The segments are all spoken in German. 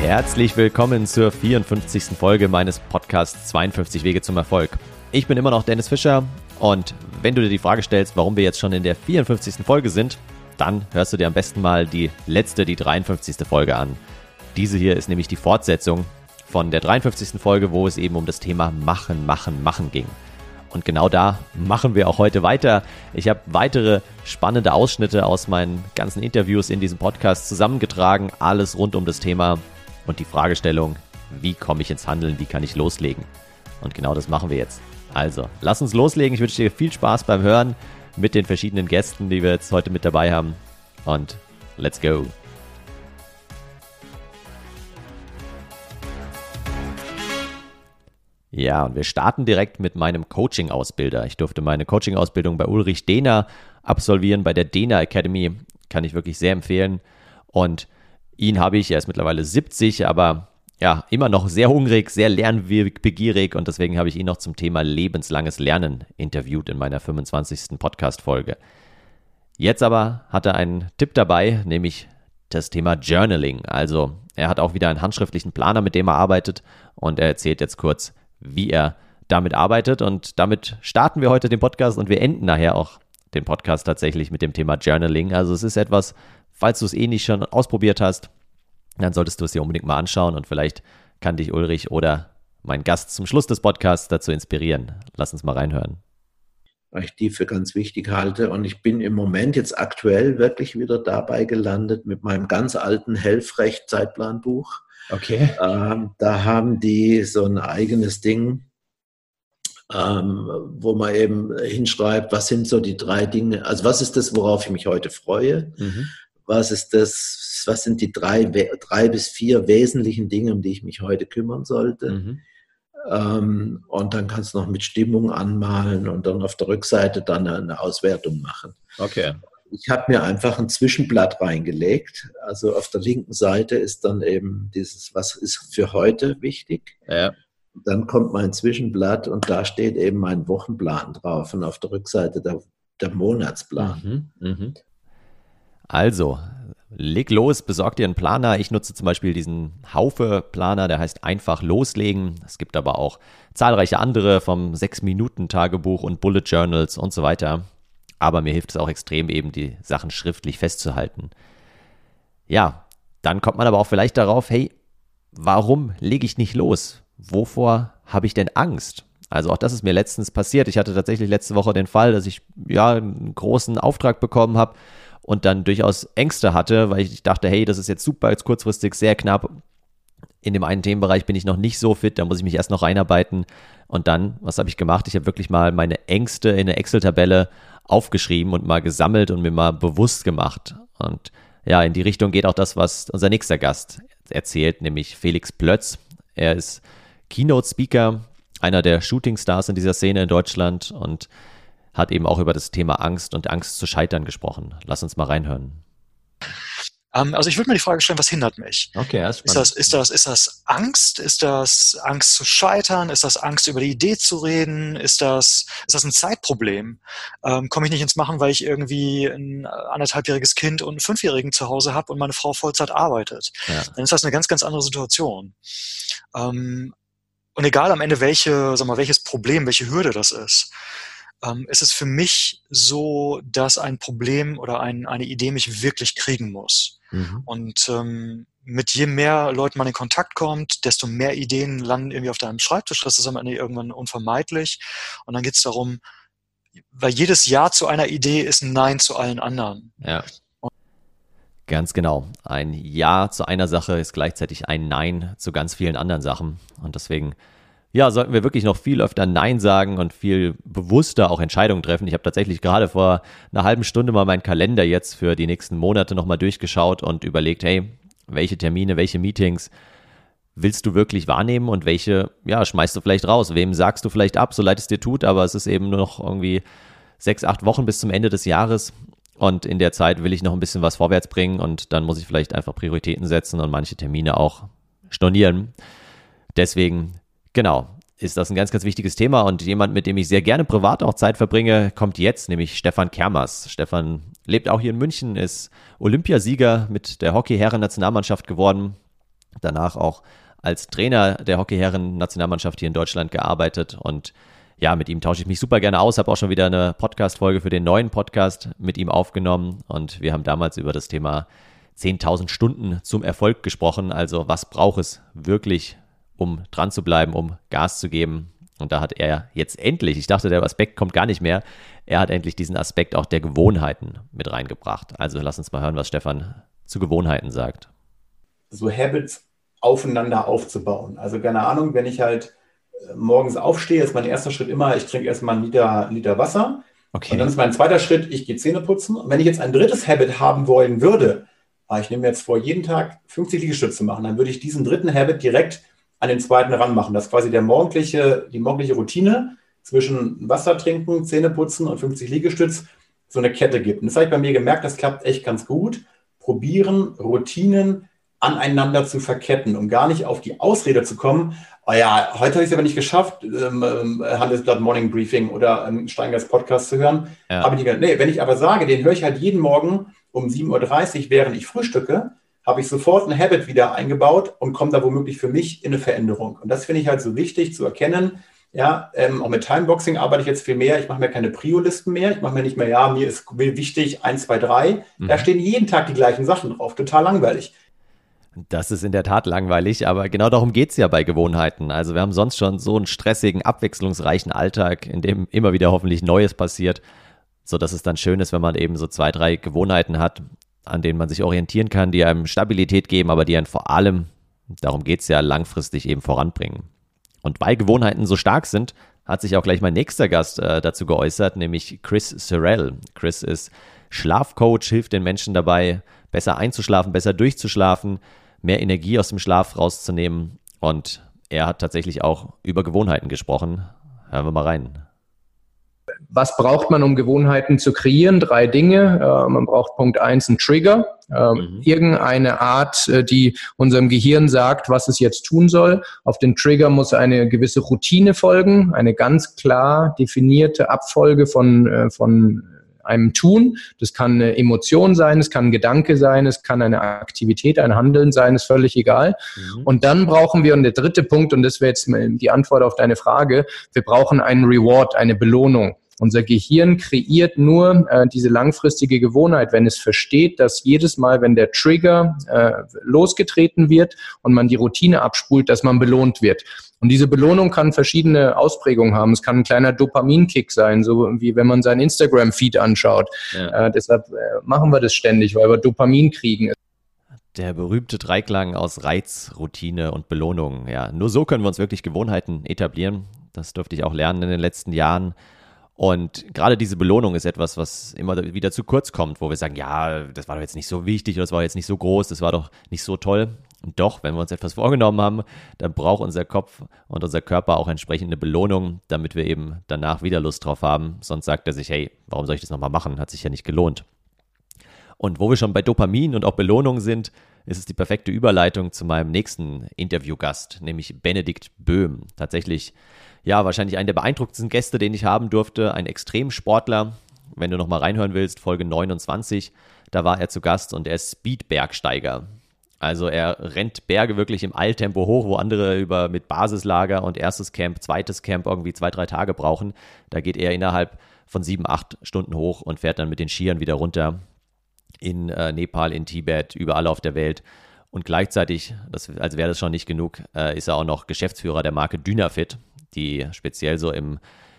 Herzlich willkommen zur 54. Folge meines Podcasts 52 Wege zum Erfolg. Ich bin immer noch Dennis Fischer und wenn du dir die Frage stellst, warum wir jetzt schon in der 54. Folge sind, dann hörst du dir am besten mal die letzte, die 53. Folge an. Diese hier ist nämlich die Fortsetzung von der 53. Folge, wo es eben um das Thema Machen, Machen, Machen ging. Und genau da machen wir auch heute weiter. Ich habe weitere spannende Ausschnitte aus meinen ganzen Interviews in diesem Podcast zusammengetragen. Alles rund um das Thema und die Fragestellung, wie komme ich ins Handeln, wie kann ich loslegen. Und genau das machen wir jetzt. Also, lass uns loslegen. Ich wünsche dir viel Spaß beim Hören mit den verschiedenen Gästen, die wir jetzt heute mit dabei haben. Und let's go. Ja, und wir starten direkt mit meinem Coaching-Ausbilder. Ich durfte meine Coaching-Ausbildung bei Ulrich Dehner absolvieren, bei der Dehner Academy. Kann ich wirklich sehr empfehlen. Und ihn habe ich, er ist mittlerweile 70, aber ja, immer noch sehr hungrig, sehr lernbegierig und deswegen habe ich ihn noch zum Thema lebenslanges Lernen interviewt in meiner 25. Podcast-Folge. Jetzt aber hat er einen Tipp dabei, nämlich das Thema Journaling. Also er hat auch wieder einen handschriftlichen Planer, mit dem er arbeitet und er erzählt jetzt kurz, wie er damit arbeitet. Und damit starten wir heute den Podcast und wir enden nachher auch den Podcast tatsächlich mit dem Thema Journaling. Also es ist etwas, falls du es eh nicht schon ausprobiert hast, dann solltest du es dir unbedingt mal anschauen und vielleicht kann dich Ulrich oder mein Gast zum Schluss des Podcasts dazu inspirieren. Lass uns mal reinhören. Weil ich die für ganz wichtig halte. Und ich bin im Moment jetzt aktuell wirklich wieder dabei gelandet mit meinem ganz alten Helfrecht-Zeitplanbuch Okay. Ähm, da haben die so ein eigenes Ding, ähm, wo man eben hinschreibt, was sind so die drei Dinge, also was ist das, worauf ich mich heute freue? Mhm. Was ist das, was sind die drei, drei bis vier wesentlichen Dinge, um die ich mich heute kümmern sollte? Mhm. Ähm, und dann kannst du noch mit Stimmung anmalen und dann auf der Rückseite dann eine Auswertung machen. Okay ich habe mir einfach ein Zwischenblatt reingelegt. Also auf der linken Seite ist dann eben dieses, was ist für heute wichtig. Ja. Dann kommt mein Zwischenblatt und da steht eben mein Wochenplan drauf und auf der Rückseite der, der Monatsplan. Mhm, mh. Also, leg los, besorg dir einen Planer. Ich nutze zum Beispiel diesen Haufe-Planer, der heißt einfach loslegen. Es gibt aber auch zahlreiche andere vom 6-Minuten-Tagebuch und Bullet Journals und so weiter aber mir hilft es auch extrem, eben die Sachen schriftlich festzuhalten. Ja, dann kommt man aber auch vielleicht darauf, hey, warum lege ich nicht los? Wovor habe ich denn Angst? Also auch das ist mir letztens passiert. Ich hatte tatsächlich letzte Woche den Fall, dass ich ja einen großen Auftrag bekommen habe und dann durchaus Ängste hatte, weil ich dachte, hey, das ist jetzt super, jetzt kurzfristig sehr knapp. In dem einen Themenbereich bin ich noch nicht so fit, da muss ich mich erst noch reinarbeiten. Und dann, was habe ich gemacht? Ich habe wirklich mal meine Ängste in eine Excel-Tabelle aufgeschrieben und mal gesammelt und mir mal bewusst gemacht. Und ja, in die Richtung geht auch das, was unser nächster Gast erzählt, nämlich Felix Plötz. Er ist Keynote-Speaker, einer der Shooting-Stars in dieser Szene in Deutschland und hat eben auch über das Thema Angst und Angst zu scheitern gesprochen. Lass uns mal reinhören. Ähm, also ich würde mir die Frage stellen, was hindert mich? Okay, ist, ist das, ist das, ist das Angst? Ist das Angst zu scheitern? Ist das Angst über die Idee zu reden? Ist das, ist das ein Zeitproblem? Ähm, Komme ich nicht ins Machen, weil ich irgendwie ein anderthalbjähriges Kind und einen Fünfjährigen zu Hause habe und meine Frau Vollzeit arbeitet? Ja. Dann ist das eine ganz, ganz andere Situation. Ähm, und egal am Ende welche, sag mal, welches Problem, welche Hürde das ist ähm, ist es für mich so, dass ein Problem oder ein, eine Idee mich wirklich kriegen muss. Mhm. Und ähm, mit je mehr Leuten man in Kontakt kommt, desto mehr Ideen landen irgendwie auf deinem Schreibtisch. Das ist am Ende irgendwann unvermeidlich. Und dann geht es darum, weil jedes Ja zu einer Idee ist ein Nein zu allen anderen. Ja. Ganz genau. Ein Ja zu einer Sache ist gleichzeitig ein Nein zu ganz vielen anderen Sachen. Und deswegen ja, sollten wir wirklich noch viel öfter Nein sagen und viel bewusster auch Entscheidungen treffen. Ich habe tatsächlich gerade vor einer halben Stunde mal meinen Kalender jetzt für die nächsten Monate nochmal durchgeschaut und überlegt, hey, welche Termine, welche Meetings willst du wirklich wahrnehmen und welche, ja, schmeißt du vielleicht raus? Wem sagst du vielleicht ab, so leid es dir tut, aber es ist eben nur noch irgendwie sechs, acht Wochen bis zum Ende des Jahres. Und in der Zeit will ich noch ein bisschen was vorwärts bringen und dann muss ich vielleicht einfach Prioritäten setzen und manche Termine auch stornieren. Deswegen Genau, ist das ein ganz, ganz wichtiges Thema und jemand, mit dem ich sehr gerne privat auch Zeit verbringe, kommt jetzt, nämlich Stefan Kermers. Stefan lebt auch hier in München, ist Olympiasieger mit der Hockey-Herren-Nationalmannschaft geworden danach auch als Trainer der Hockeyherren-Nationalmannschaft hier in Deutschland gearbeitet und ja, mit ihm tausche ich mich super gerne aus, habe auch schon wieder eine Podcast-Folge für den neuen Podcast mit ihm aufgenommen und wir haben damals über das Thema 10.000 Stunden zum Erfolg gesprochen. Also was braucht es wirklich, um dran zu bleiben, um Gas zu geben? Und da hat er jetzt endlich, ich dachte, der Aspekt kommt gar nicht mehr, er hat endlich diesen Aspekt auch der Gewohnheiten mit reingebracht. Also lass uns mal hören, was Stefan zu Gewohnheiten sagt. So Habits aufeinander aufzubauen. Also keine Ahnung, wenn ich halt äh, morgens aufstehe, ist mein erster Schritt immer, ich trinke erstmal einen Liter, Liter Wasser. Okay. Und dann ist mein zweiter Schritt, ich gehe Zähne putzen. Und wenn ich jetzt ein drittes Habit haben wollen würde, ah, ich nehme mir jetzt vor, jeden Tag 50 Liegestütze machen, dann würde ich diesen dritten Habit direkt an den zweiten ranmachen. Das ist quasi der morgendliche, die morgendliche Routine zwischen Wasser trinken, Zähne putzen und 50 Liegestütz so eine Kette gibt. Und das habe ich bei mir gemerkt, das klappt echt ganz gut. Probieren, Routinen aneinander zu verketten, um gar nicht auf die Ausrede zu kommen, oh ja, heute habe ich es aber nicht geschafft, ähm, ähm, Handelsblatt Morning Briefing oder ähm, Steingers Podcast zu hören. Ja. Aber die, nee, wenn ich aber sage, den höre ich halt jeden Morgen um 7.30 Uhr, während ich frühstücke, habe ich sofort ein Habit wieder eingebaut und komme da womöglich für mich in eine Veränderung. Und das finde ich halt so wichtig zu erkennen. Ja, ähm, auch mit Timeboxing arbeite ich jetzt viel mehr. Ich mache mir keine Prio-Listen mehr. Ich mache mir nicht mehr, ja, mir ist wichtig 1, 2, 3. Mhm. Da stehen jeden Tag die gleichen Sachen drauf. Total langweilig. Das ist in der Tat langweilig, aber genau darum geht es ja bei Gewohnheiten. Also wir haben sonst schon so einen stressigen, abwechslungsreichen Alltag, in dem immer wieder hoffentlich Neues passiert, sodass es dann schön ist, wenn man eben so zwei, drei Gewohnheiten hat, an denen man sich orientieren kann, die einem Stabilität geben, aber die einen vor allem, darum geht es ja, langfristig eben voranbringen. Und weil Gewohnheiten so stark sind, hat sich auch gleich mein nächster Gast äh, dazu geäußert, nämlich Chris Sorrell. Chris ist Schlafcoach, hilft den Menschen dabei, besser einzuschlafen, besser durchzuschlafen, mehr Energie aus dem Schlaf rauszunehmen. Und er hat tatsächlich auch über Gewohnheiten gesprochen. Hören wir mal rein. Was braucht man, um Gewohnheiten zu kreieren? Drei Dinge. Äh, man braucht Punkt eins, einen Trigger. Äh, mhm. Irgendeine Art, äh, die unserem Gehirn sagt, was es jetzt tun soll. Auf den Trigger muss eine gewisse Routine folgen, eine ganz klar definierte Abfolge von, äh, von einem Tun. Das kann eine Emotion sein, es kann ein Gedanke sein, es kann eine Aktivität, ein Handeln sein, ist völlig egal. Mhm. Und dann brauchen wir, und der dritte Punkt, und das wäre jetzt die Antwort auf deine Frage, wir brauchen einen Reward, eine Belohnung. Unser Gehirn kreiert nur äh, diese langfristige Gewohnheit, wenn es versteht, dass jedes Mal, wenn der Trigger äh, losgetreten wird und man die Routine abspult, dass man belohnt wird. Und diese Belohnung kann verschiedene Ausprägungen haben. Es kann ein kleiner Dopaminkick sein, so wie wenn man seinen Instagram-Feed anschaut. Ja. Äh, deshalb äh, machen wir das ständig, weil wir Dopamin kriegen. Der berühmte Dreiklang aus Reiz, Routine und Belohnung. Ja, nur so können wir uns wirklich Gewohnheiten etablieren. Das durfte ich auch lernen in den letzten Jahren. Und gerade diese Belohnung ist etwas, was immer wieder zu kurz kommt, wo wir sagen, ja, das war doch jetzt nicht so wichtig oder das war jetzt nicht so groß, das war doch nicht so toll. Und doch, wenn wir uns etwas vorgenommen haben, dann braucht unser Kopf und unser Körper auch entsprechende Belohnung, damit wir eben danach wieder Lust drauf haben. Sonst sagt er sich, hey, warum soll ich das nochmal machen? Hat sich ja nicht gelohnt. Und wo wir schon bei Dopamin und auch Belohnung sind, ist es die perfekte Überleitung zu meinem nächsten Interviewgast, nämlich Benedikt Böhm. Tatsächlich, ja, wahrscheinlich einer der beeindruckendsten Gäste, den ich haben durfte, ein Extremsportler. Wenn du nochmal reinhören willst, Folge 29, da war er zu Gast und er ist Speedbergsteiger. Also er rennt Berge wirklich im Eiltempo hoch, wo andere über mit Basislager und erstes Camp, zweites Camp irgendwie zwei, drei Tage brauchen. Da geht er innerhalb von sieben, acht Stunden hoch und fährt dann mit den Skiern wieder runter in äh, Nepal, in Tibet, überall auf der Welt. Und gleichzeitig, das, als wäre das schon nicht genug, äh, ist er auch noch Geschäftsführer der Marke Dynafit, die speziell so im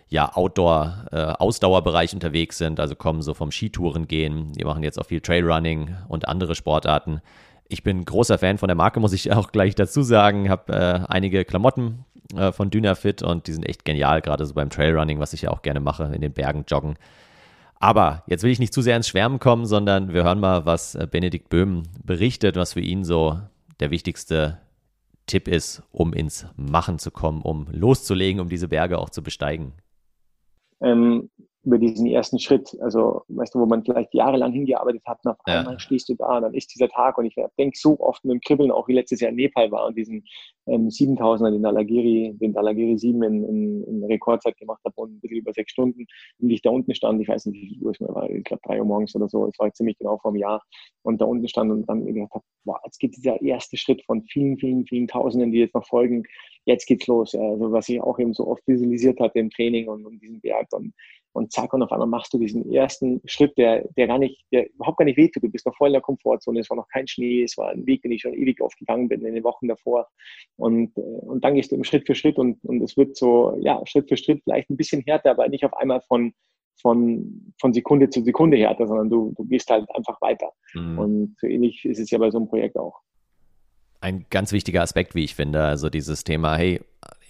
ja, Outdoor-Ausdauerbereich äh, unterwegs sind, also kommen so vom Skitouren gehen. Die machen jetzt auch viel Trailrunning und andere Sportarten. Ich bin großer Fan von der Marke, muss ich auch gleich dazu sagen. Habe äh, einige Klamotten äh, von Dynafit und die sind echt genial, gerade so beim Trailrunning, was ich ja auch gerne mache, in den Bergen joggen. Aber jetzt will ich nicht zu sehr ins Schwärmen kommen, sondern wir hören mal, was äh, Benedikt Böhm berichtet, was für ihn so der wichtigste Tipp ist, um ins Machen zu kommen, um loszulegen, um diese Berge auch zu besteigen. Ähm, über diesen ersten Schritt, also weißt du, wo man vielleicht jahrelang hingearbeitet hat und auf ja. einmal stehst du da und dann ist dieser Tag und ich denke so oft mit dem Kribbeln, auch wie letztes Jahr in Nepal war und diesen ähm, 7000er, den Dalagiri, den Dalagiri 7 in, in, in Rekordzeit gemacht habe und ein bisschen über sechs Stunden und ich da unten stand, ich weiß nicht, wie viel Uhr es mir war, ich glaube drei Uhr morgens oder so, es war ziemlich genau vor einem Jahr und da unten stand und dann gedacht habe, wow, jetzt geht dieser erste Schritt von vielen, vielen, vielen Tausenden, die jetzt noch folgen. Jetzt geht's los. Also was ich auch eben so oft visualisiert hatte im Training und, und diesen Berg und, und zack, und auf einmal machst du diesen ersten Schritt, der, der gar nicht, der überhaupt gar nicht wehtut. Du bist noch voll in der Komfortzone, es war noch kein Schnee, es war ein Weg, den ich schon ewig aufgegangen bin in den Wochen davor. Und, äh, und dann gehst du im Schritt für Schritt und, und es wird so, ja, Schritt für Schritt vielleicht ein bisschen härter, aber nicht auf einmal von, von, von Sekunde zu Sekunde härter, sondern du, du gehst halt einfach weiter. Mhm. Und so ähnlich ist es ja bei so einem Projekt auch. Ein ganz wichtiger Aspekt, wie ich finde, also dieses Thema, hey,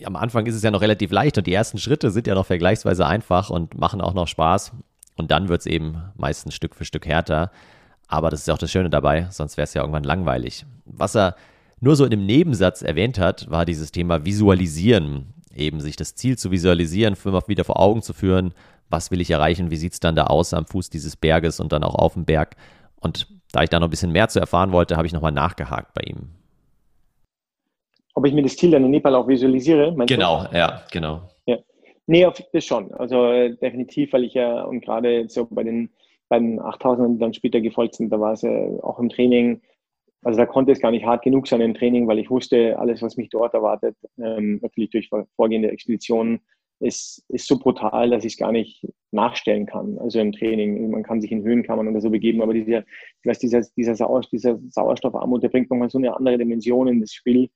am Anfang ist es ja noch relativ leicht und die ersten Schritte sind ja noch vergleichsweise einfach und machen auch noch Spaß. Und dann wird es eben meistens Stück für Stück härter. Aber das ist ja auch das Schöne dabei, sonst wäre es ja irgendwann langweilig. Was er nur so in dem Nebensatz erwähnt hat, war dieses Thema Visualisieren. Eben sich das Ziel zu visualisieren, wieder vor Augen zu führen, was will ich erreichen, wie sieht es dann da aus am Fuß dieses Berges und dann auch auf dem Berg. Und da ich da noch ein bisschen mehr zu erfahren wollte, habe ich nochmal nachgehakt bei ihm. Ob ich mir das Ziel dann in Nepal auch visualisiere? Genau, du? ja, genau. Ja. Nee, das schon. Also äh, definitiv, weil ich ja und gerade so bei den beiden 8000 die dann später gefolgt sind, da war es ja auch im Training, also da konnte es gar nicht hart genug sein im Training, weil ich wusste, alles, was mich dort erwartet, ähm, natürlich durch vorgehende Expeditionen, ist, ist so brutal, dass ich es gar nicht nachstellen kann. Also im Training, man kann sich in Höhenkammern oder so begeben, aber dieser, ich weiß, dieser, dieser, Sauer, dieser Sauerstoffarmut, der bringt nochmal so eine andere Dimension in das Spiel,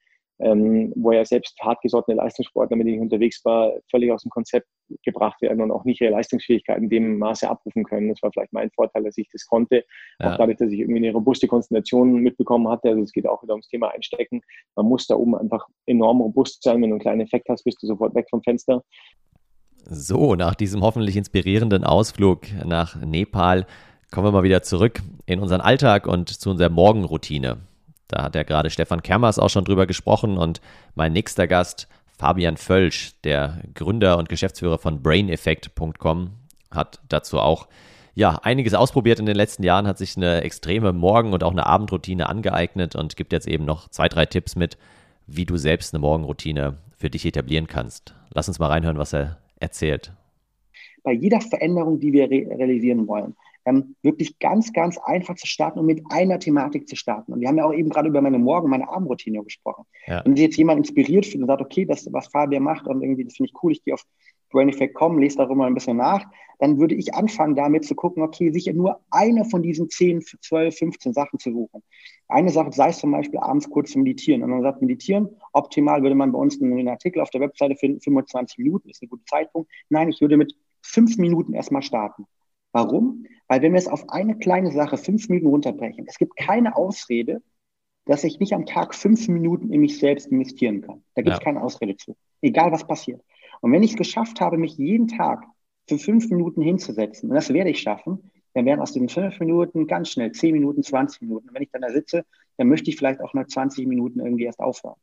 ähm, wo ja selbst hartgesottene Leistungssportler, mit denen ich unterwegs war, völlig aus dem Konzept gebracht werden und auch nicht ihre Leistungsfähigkeiten in dem Maße abrufen können. Das war vielleicht mein Vorteil, dass ich das konnte. Ja. Auch dadurch, dass ich irgendwie eine robuste Konzentration mitbekommen hatte. Also es geht auch wieder ums Thema Einstecken. Man muss da oben einfach enorm robust sein. Wenn du einen kleinen Effekt hast, bist du sofort weg vom Fenster. So, nach diesem hoffentlich inspirierenden Ausflug nach Nepal kommen wir mal wieder zurück in unseren Alltag und zu unserer Morgenroutine. Da hat ja gerade Stefan Kermers auch schon drüber gesprochen und mein nächster Gast, Fabian Völsch, der Gründer und Geschäftsführer von braineffect.com, hat dazu auch ja, einiges ausprobiert in den letzten Jahren, hat sich eine extreme Morgen- und auch eine Abendroutine angeeignet und gibt jetzt eben noch zwei, drei Tipps mit, wie du selbst eine Morgenroutine für dich etablieren kannst. Lass uns mal reinhören, was er erzählt. Bei jeder Veränderung, die wir re realisieren wollen, ähm, wirklich ganz, ganz einfach zu starten und mit einer Thematik zu starten. Und wir haben ja auch eben gerade über meine Morgen-, meine Abendroutine gesprochen. Ja. Wenn sich jetzt jemand inspiriert fühlt und sagt, okay, das, was Fabian macht und irgendwie, das finde ich cool, ich gehe auf braineffect.com, lese darüber ein bisschen nach, dann würde ich anfangen damit zu gucken, okay, sicher nur eine von diesen 10, 12, 15 Sachen zu suchen. Eine Sache, sei es zum Beispiel abends kurz zu meditieren. Und man sagt, meditieren, optimal würde man bei uns einen Artikel auf der Webseite finden, 25 Minuten ist ein guter Zeitpunkt. Nein, ich würde mit fünf Minuten erstmal starten. Warum? Weil wenn wir es auf eine kleine Sache fünf Minuten runterbrechen, es gibt keine Ausrede, dass ich nicht am Tag fünf Minuten in mich selbst investieren kann. Da gibt es ja. keine Ausrede zu. Egal was passiert. Und wenn ich es geschafft habe, mich jeden Tag für fünf Minuten hinzusetzen, und das werde ich schaffen, dann werden aus diesen fünf Minuten ganz schnell zehn Minuten, 20 Minuten. Und wenn ich dann da sitze, dann möchte ich vielleicht auch mal 20 Minuten irgendwie erst aufhören.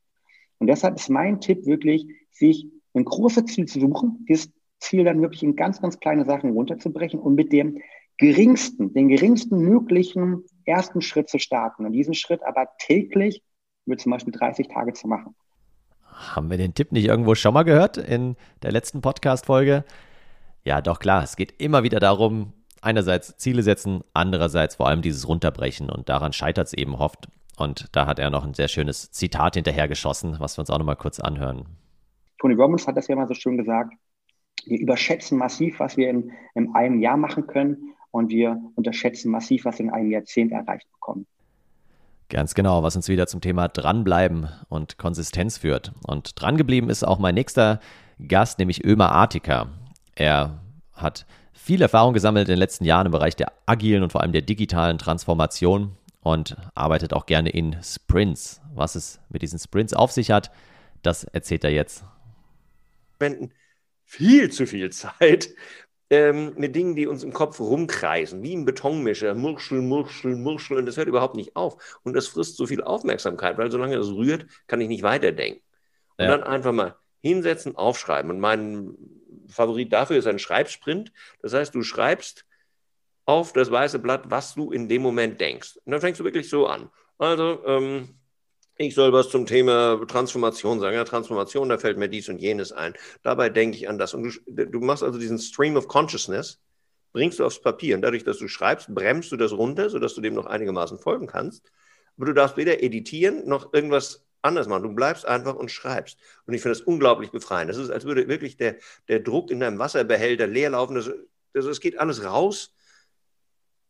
Und deshalb ist mein Tipp wirklich, sich ein großes Ziel zu suchen, dieses Ziel dann wirklich in ganz, ganz kleine Sachen runterzubrechen und mit dem geringsten, den geringsten möglichen ersten Schritt zu starten und diesen Schritt aber täglich über zum Beispiel 30 Tage zu machen. Haben wir den Tipp nicht irgendwo schon mal gehört in der letzten Podcast-Folge? Ja, doch klar, es geht immer wieder darum, einerseits Ziele setzen, andererseits vor allem dieses Runterbrechen und daran scheitert es eben oft. Und da hat er noch ein sehr schönes Zitat hinterhergeschossen, was wir uns auch nochmal kurz anhören. Tony Robbins hat das ja mal so schön gesagt, wir überschätzen massiv, was wir in, in einem Jahr machen können und wir unterschätzen massiv, was wir in einem Jahrzehnt erreicht bekommen. Ganz genau, was uns wieder zum Thema Dranbleiben und Konsistenz führt. Und drangeblieben ist auch mein nächster Gast, nämlich Ömer Artika. Er hat viel Erfahrung gesammelt in den letzten Jahren im Bereich der agilen und vor allem der digitalen Transformation und arbeitet auch gerne in Sprints. Was es mit diesen Sprints auf sich hat, das erzählt er jetzt. Wenden viel zu viel Zeit ähm, mit Dingen, die uns im Kopf rumkreisen, wie ein Betonmischer, Murschel, Murschel, Murschel, und das hört überhaupt nicht auf. Und das frisst so viel Aufmerksamkeit, weil solange das rührt, kann ich nicht weiterdenken. Und ja. dann einfach mal hinsetzen, aufschreiben. Und mein Favorit dafür ist ein Schreibsprint. Das heißt, du schreibst auf das weiße Blatt, was du in dem Moment denkst. Und dann fängst du wirklich so an. Also, ähm, ich soll was zum Thema Transformation sagen. Ja, Transformation, da fällt mir dies und jenes ein. Dabei denke ich an das. Und du, du machst also diesen Stream of Consciousness, bringst du aufs Papier. Und dadurch, dass du schreibst, bremst du das runter, sodass du dem noch einigermaßen folgen kannst. Aber du darfst weder editieren noch irgendwas anders machen. Du bleibst einfach und schreibst. Und ich finde das unglaublich befreiend. Das ist, als würde wirklich der, der Druck in deinem Wasserbehälter leer laufen. Das, das, das geht alles raus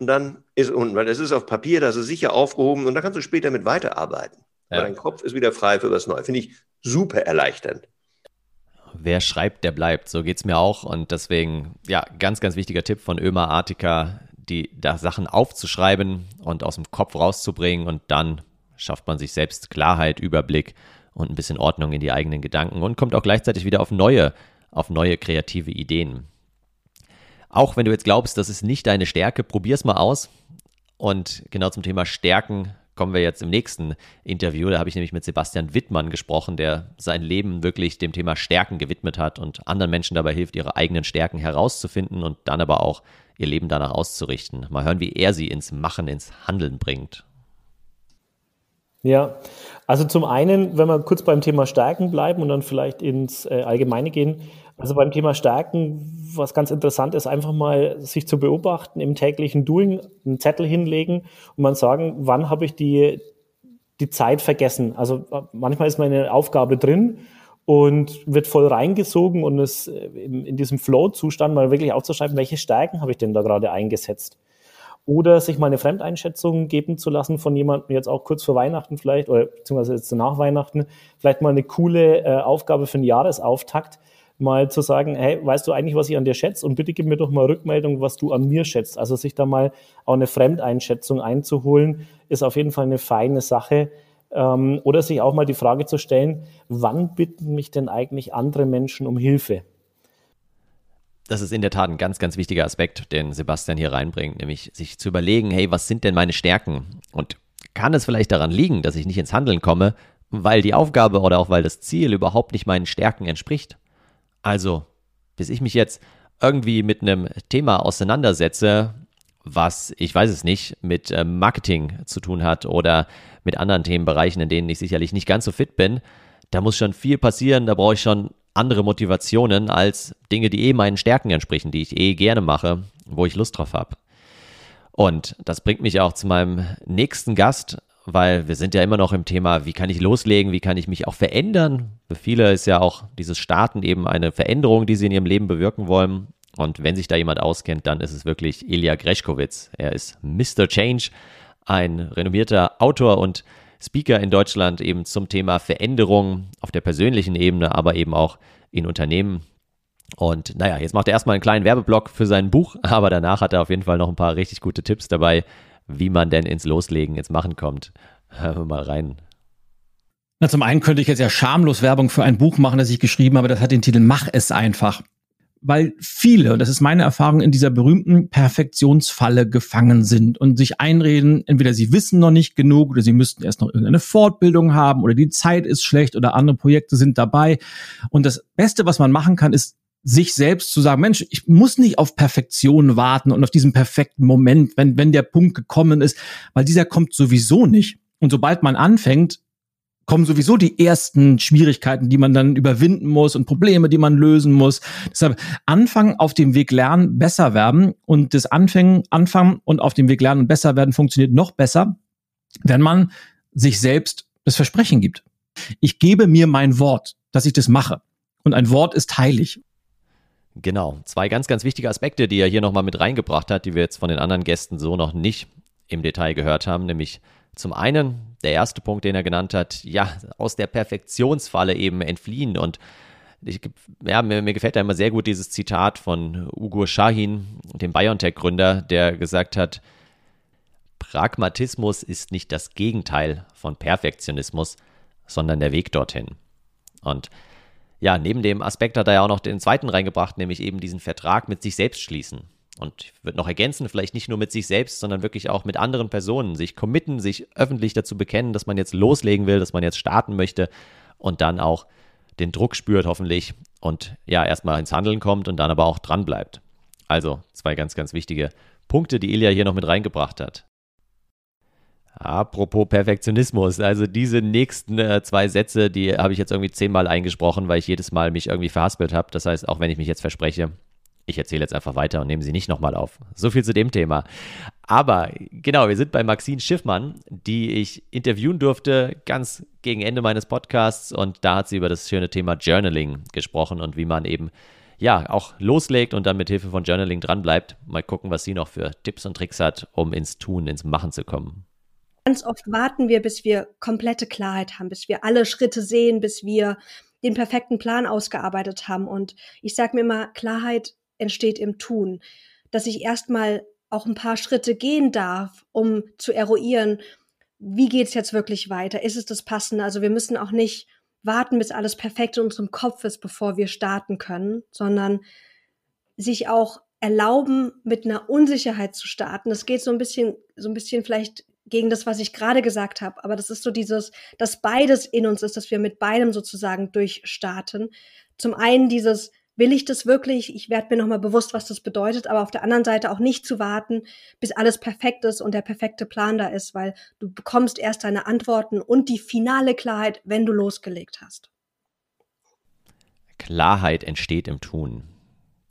und dann ist unten, weil es ist auf Papier, das ist sicher aufgehoben und da kannst du später mit weiterarbeiten. Ja. Aber dein Kopf ist wieder frei für was Neues. Finde ich super erleichternd. Wer schreibt, der bleibt. So geht es mir auch. Und deswegen, ja, ganz, ganz wichtiger Tipp von Ömer Artika, die da Sachen aufzuschreiben und aus dem Kopf rauszubringen. Und dann schafft man sich selbst Klarheit, Überblick und ein bisschen Ordnung in die eigenen Gedanken und kommt auch gleichzeitig wieder auf neue, auf neue kreative Ideen. Auch wenn du jetzt glaubst, das ist nicht deine Stärke, probier's mal aus. Und genau zum Thema Stärken kommen wir jetzt im nächsten Interview. Da habe ich nämlich mit Sebastian Wittmann gesprochen, der sein Leben wirklich dem Thema Stärken gewidmet hat und anderen Menschen dabei hilft, ihre eigenen Stärken herauszufinden und dann aber auch ihr Leben danach auszurichten. Mal hören, wie er sie ins Machen, ins Handeln bringt. Ja, also zum einen, wenn wir kurz beim Thema Stärken bleiben und dann vielleicht ins äh, Allgemeine gehen. Also beim Thema Stärken, was ganz interessant ist, einfach mal sich zu beobachten, im täglichen Doing einen Zettel hinlegen und man sagen, wann habe ich die, die Zeit vergessen. Also manchmal ist meine Aufgabe drin und wird voll reingesogen und ist äh, in, diesem Flow-Zustand mal wirklich aufzuschreiben, welche Stärken habe ich denn da gerade eingesetzt oder sich mal eine Fremdeinschätzung geben zu lassen von jemandem, jetzt auch kurz vor Weihnachten vielleicht, oder beziehungsweise jetzt nach Weihnachten, vielleicht mal eine coole äh, Aufgabe für einen Jahresauftakt, mal zu sagen, hey, weißt du eigentlich, was ich an dir schätze? Und bitte gib mir doch mal Rückmeldung, was du an mir schätzt. Also sich da mal auch eine Fremdeinschätzung einzuholen, ist auf jeden Fall eine feine Sache. Ähm, oder sich auch mal die Frage zu stellen, wann bitten mich denn eigentlich andere Menschen um Hilfe? das ist in der Tat ein ganz, ganz wichtiger Aspekt, den Sebastian hier reinbringt, nämlich sich zu überlegen, hey, was sind denn meine Stärken? Und kann es vielleicht daran liegen, dass ich nicht ins Handeln komme, weil die Aufgabe oder auch weil das Ziel überhaupt nicht meinen Stärken entspricht? Also, bis ich mich jetzt irgendwie mit einem Thema auseinandersetze, was, ich weiß es nicht, mit äh, Marketing zu tun hat oder mit anderen Themenbereichen, in denen ich sicherlich nicht ganz so fit bin, da muss schon viel passieren, da brauche ich schon andere Motivationen als Dinge, die eh meinen Stärken entsprechen, die ich eh gerne mache, wo ich Lust drauf habe. Und das bringt mich auch zu meinem nächsten Gast, weil wir sind ja immer noch im Thema, wie kann ich loslegen, wie kann ich mich auch verändern. Für viele ist ja auch dieses Starten eben eine Veränderung, die sie in ihrem Leben bewirken wollen. Und wenn sich da jemand auskennt, dann ist es wirklich Ilya Greschkowitz. Er ist Mr. Change, ein renommierter Autor und Speaker in Deutschland eben zum Thema Veränderung auf der persönlichen Ebene, aber eben auch in Unternehmen. Und naja, jetzt macht er erstmal einen kleinen Werbeblock für sein Buch, aber danach hat er auf jeden Fall noch ein paar richtig gute Tipps dabei, wie man denn ins Loslegen, ins Machen kommt. Hören wir mal rein. Na, zum einen könnte ich jetzt ja schamlos Werbung für ein Buch machen, das ich geschrieben habe, das hat den Titel Mach es einfach weil viele, und das ist meine Erfahrung, in dieser berühmten Perfektionsfalle gefangen sind und sich einreden, entweder sie wissen noch nicht genug oder sie müssten erst noch irgendeine Fortbildung haben oder die Zeit ist schlecht oder andere Projekte sind dabei. Und das Beste, was man machen kann, ist sich selbst zu sagen, Mensch, ich muss nicht auf Perfektion warten und auf diesen perfekten Moment, wenn, wenn der Punkt gekommen ist, weil dieser kommt sowieso nicht. Und sobald man anfängt, kommen sowieso die ersten Schwierigkeiten, die man dann überwinden muss und Probleme, die man lösen muss. Deshalb anfangen, auf dem Weg lernen, besser werden und das Anfangen, anfangen und auf dem Weg lernen und besser werden funktioniert noch besser, wenn man sich selbst das Versprechen gibt. Ich gebe mir mein Wort, dass ich das mache. Und ein Wort ist heilig. Genau, zwei ganz, ganz wichtige Aspekte, die er hier nochmal mit reingebracht hat, die wir jetzt von den anderen Gästen so noch nicht im Detail gehört haben, nämlich zum einen, der erste Punkt, den er genannt hat, ja, aus der Perfektionsfalle eben entfliehen. Und ich, ja, mir, mir gefällt da immer sehr gut dieses Zitat von Ugo Shahin, dem BioNTech-Gründer, der gesagt hat, Pragmatismus ist nicht das Gegenteil von Perfektionismus, sondern der Weg dorthin. Und ja, neben dem Aspekt hat er ja auch noch den zweiten reingebracht, nämlich eben diesen Vertrag mit sich selbst schließen. Und ich würde noch ergänzen, vielleicht nicht nur mit sich selbst, sondern wirklich auch mit anderen Personen, sich committen, sich öffentlich dazu bekennen, dass man jetzt loslegen will, dass man jetzt starten möchte und dann auch den Druck spürt, hoffentlich, und ja, erstmal ins Handeln kommt und dann aber auch dran bleibt. Also zwei ganz, ganz wichtige Punkte, die Ilja hier noch mit reingebracht hat. Apropos Perfektionismus, also diese nächsten äh, zwei Sätze, die habe ich jetzt irgendwie zehnmal eingesprochen, weil ich jedes Mal mich irgendwie verhaspelt habe. Das heißt, auch wenn ich mich jetzt verspreche, Ich erzähle jetzt einfach weiter und nehme sie nicht nochmal auf. So viel zu dem Thema. Aber genau, wir sind bei Maxine Schiffmann, die ich interviewen durfte ganz gegen Ende meines Podcasts und da hat sie über das schöne Thema Journaling gesprochen und wie man eben ja auch loslegt und dann mit Hilfe von Journaling dranbleibt. Mal gucken, was sie noch für Tipps und Tricks hat, um ins Tun, ins Machen zu kommen. Ganz oft warten wir, bis wir komplette Klarheit haben, bis wir alle Schritte sehen, bis wir den perfekten Plan ausgearbeitet haben. Und ich sage mir immer, Klarheit entsteht im Tun. Dass ich erstmal auch ein paar Schritte gehen darf, um zu eruieren, wie geht's jetzt wirklich weiter? Ist es das Passende? Also wir müssen auch nicht warten, bis alles perfekt in unserem Kopf ist, bevor wir starten können, sondern sich auch erlauben, mit einer Unsicherheit zu starten. Das geht so ein bisschen, so ein bisschen vielleicht gegen das, was ich gerade gesagt habe. Aber das ist so dieses, dass beides in uns ist, dass wir mit beidem sozusagen durchstarten. Zum einen dieses, will ich das wirklich? Ich werde mir nochmal bewusst, was das bedeutet, aber auf der anderen Seite auch nicht zu warten, bis alles perfekt ist und der perfekte Plan da ist, weil du bekommst erst deine Antworten und die finale Klarheit, wenn du losgelegt hast. Klarheit entsteht im Tun.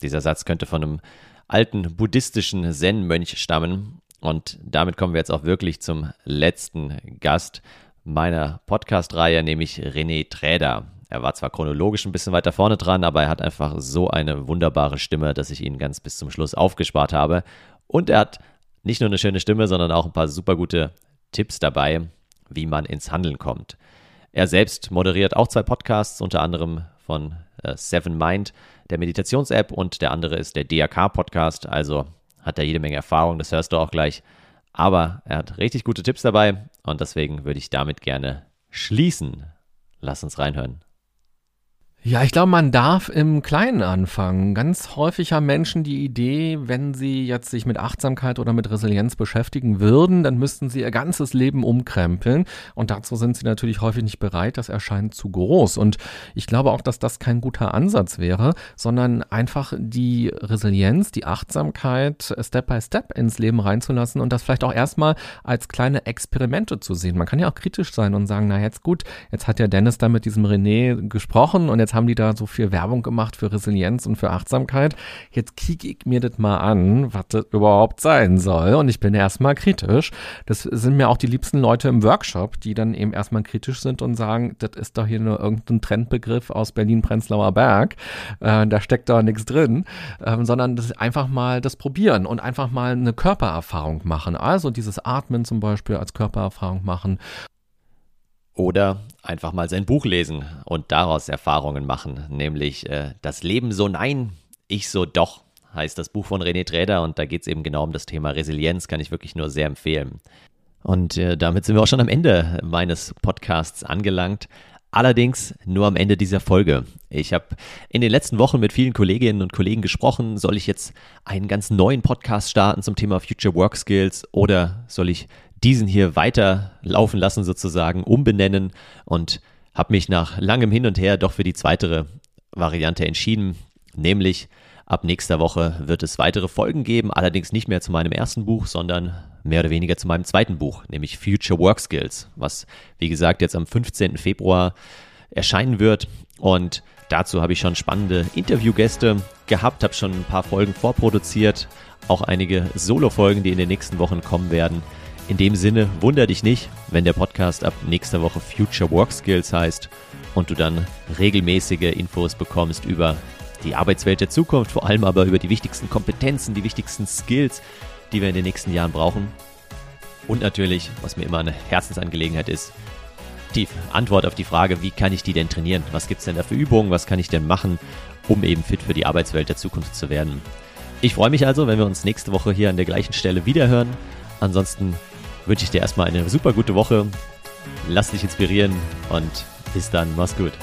Dieser Satz könnte von einem alten buddhistischen Zen-Mönch stammen und damit kommen wir jetzt auch wirklich zum letzten Gast meiner Podcast-Reihe, nämlich René Träder. Er war zwar chronologisch ein bisschen weiter vorne dran, aber er hat einfach so eine wunderbare Stimme, dass ich ihn ganz bis zum Schluss aufgespart habe. Und er hat nicht nur eine schöne Stimme, sondern auch ein paar super gute Tipps dabei, wie man ins Handeln kommt. Er selbst moderiert auch zwei Podcasts, unter anderem von äh, Seven Mind, der Meditations-App, und der andere ist der DRK-Podcast. Also hat er jede Menge Erfahrung, das hörst du auch gleich. Aber er hat richtig gute Tipps dabei und deswegen würde ich damit gerne schließen. Lass uns reinhören. Ja, ich glaube, man darf im Kleinen anfangen. Ganz häufig haben Menschen die Idee, wenn sie jetzt sich mit Achtsamkeit oder mit Resilienz beschäftigen würden, dann müssten sie ihr ganzes Leben umkrempeln. Und dazu sind sie natürlich häufig nicht bereit. Das erscheint zu groß. Und ich glaube auch, dass das kein guter Ansatz wäre, sondern einfach die Resilienz, die Achtsamkeit Step by Step ins Leben reinzulassen und das vielleicht auch erstmal als kleine Experimente zu sehen. Man kann ja auch kritisch sein und sagen, na jetzt gut, jetzt hat ja Dennis da mit diesem René gesprochen und jetzt jetzt haben die da so viel Werbung gemacht für Resilienz und für Achtsamkeit. Jetzt kicke ich mir das mal an, was das überhaupt sein soll. Und ich bin erstmal kritisch. Das sind mir auch die liebsten Leute im Workshop, die dann eben erstmal kritisch sind und sagen, das ist doch hier nur irgendein Trendbegriff aus Berlin-Prenzlauer Berg. Äh, da steckt doch nichts drin, ähm, sondern das einfach mal das probieren und einfach mal eine Körpererfahrung machen. Also dieses Atmen zum Beispiel als Körpererfahrung machen oder einfach mal sein Buch lesen und daraus Erfahrungen machen, nämlich äh, Das Leben so nein, ich so doch, heißt das Buch von René Träder und da geht es eben genau um das Thema Resilienz, kann ich wirklich nur sehr empfehlen. Und äh, damit sind wir auch schon am Ende meines Podcasts angelangt. Allerdings nur am Ende dieser Folge. Ich habe in den letzten Wochen mit vielen Kolleginnen und Kollegen gesprochen. Soll ich jetzt einen ganz neuen Podcast starten zum Thema Future Work Skills oder soll ich diesen hier weiterlaufen lassen sozusagen, umbenennen und habe mich nach langem Hin und Her doch für die zweite Variante entschieden, nämlich ab nächster Woche wird es weitere Folgen geben, allerdings nicht mehr zu meinem ersten Buch, sondern mehr oder weniger zu meinem zweiten Buch, nämlich Future Work Skills, was wie gesagt jetzt am 15. Februar erscheinen wird und dazu habe ich schon spannende Interviewgäste gehabt, habe schon ein paar Folgen vorproduziert, auch einige Solo-Folgen, die in den nächsten Wochen kommen werden. In dem Sinne, wunder dich nicht, wenn der Podcast ab nächster Woche Future Work Skills heißt und du dann regelmäßige Infos bekommst über die Arbeitswelt der Zukunft, vor allem aber über die wichtigsten Kompetenzen, die wichtigsten Skills, die wir in den nächsten Jahren brauchen. Und natürlich, was mir immer eine Herzensangelegenheit ist, die Antwort auf die Frage, wie kann ich die denn trainieren? Was gibt es denn da für Übungen? Was kann ich denn machen, um eben fit für die Arbeitswelt der Zukunft zu werden? Ich freue mich also, wenn wir uns nächste Woche hier an der gleichen Stelle wiederhören. Ansonsten wünsche ich dir erstmal eine super gute Woche. Lass dich inspirieren und bis dann. Mach's gut.